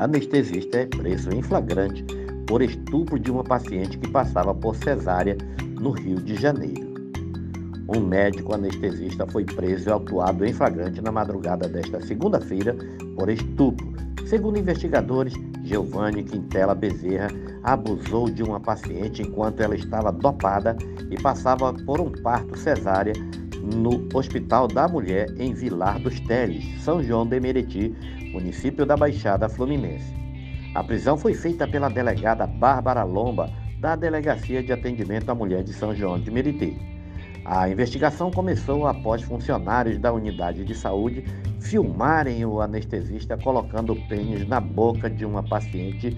anestesista é preso em flagrante por estupro de uma paciente que passava por cesárea no Rio de Janeiro. Um médico anestesista foi preso e autuado em flagrante na madrugada desta segunda-feira por estupro. Segundo investigadores, Giovanni Quintela Bezerra abusou de uma paciente enquanto ela estava dopada e passava por um parto cesárea no Hospital da Mulher em Vilar dos Teles, São João de Meriti, município da Baixada Fluminense. A prisão foi feita pela delegada Bárbara Lomba, da Delegacia de Atendimento à Mulher de São João de Meriti. A investigação começou após funcionários da unidade de saúde filmarem o anestesista colocando pênis na boca de uma paciente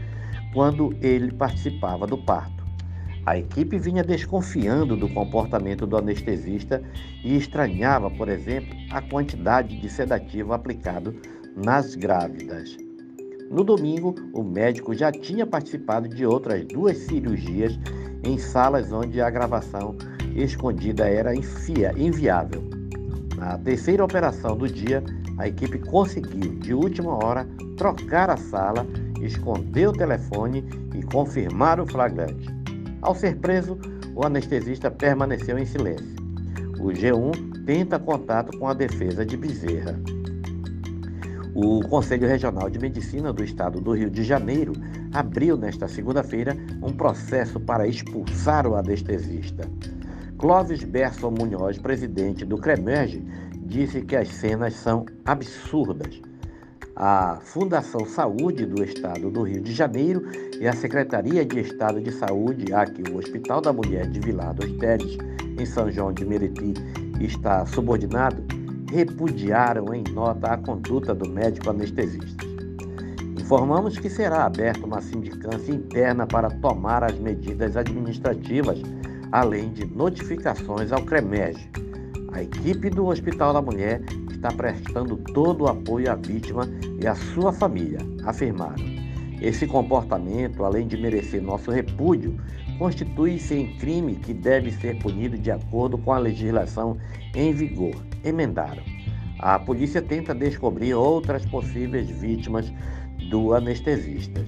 quando ele participava do parto. A equipe vinha desconfiando do comportamento do anestesista e estranhava, por exemplo, a quantidade de sedativo aplicado nas grávidas. No domingo, o médico já tinha participado de outras duas cirurgias em salas onde a gravação escondida era inviável. Na terceira operação do dia, a equipe conseguiu, de última hora, trocar a sala, esconder o telefone e confirmar o flagrante. Ao ser preso, o anestesista permaneceu em silêncio. O G1 tenta contato com a defesa de Bezerra. O Conselho Regional de Medicina do Estado do Rio de Janeiro abriu nesta segunda-feira um processo para expulsar o anestesista. Clóvis Berson Munhoz, presidente do CREMERGE, disse que as cenas são absurdas a Fundação Saúde do Estado do Rio de Janeiro e a Secretaria de Estado de Saúde, a que o Hospital da Mulher de Vilar dos Teres, em São João de Meriti, está subordinado, repudiaram em nota a conduta do médico anestesista. Informamos que será aberta uma sindicância interna para tomar as medidas administrativas, além de notificações ao CREMEG. A equipe do Hospital da Mulher está prestando todo o apoio à vítima e à sua família, afirmaram. Esse comportamento, além de merecer nosso repúdio, constitui-se em crime que deve ser punido de acordo com a legislação em vigor, emendaram. A polícia tenta descobrir outras possíveis vítimas do anestesista.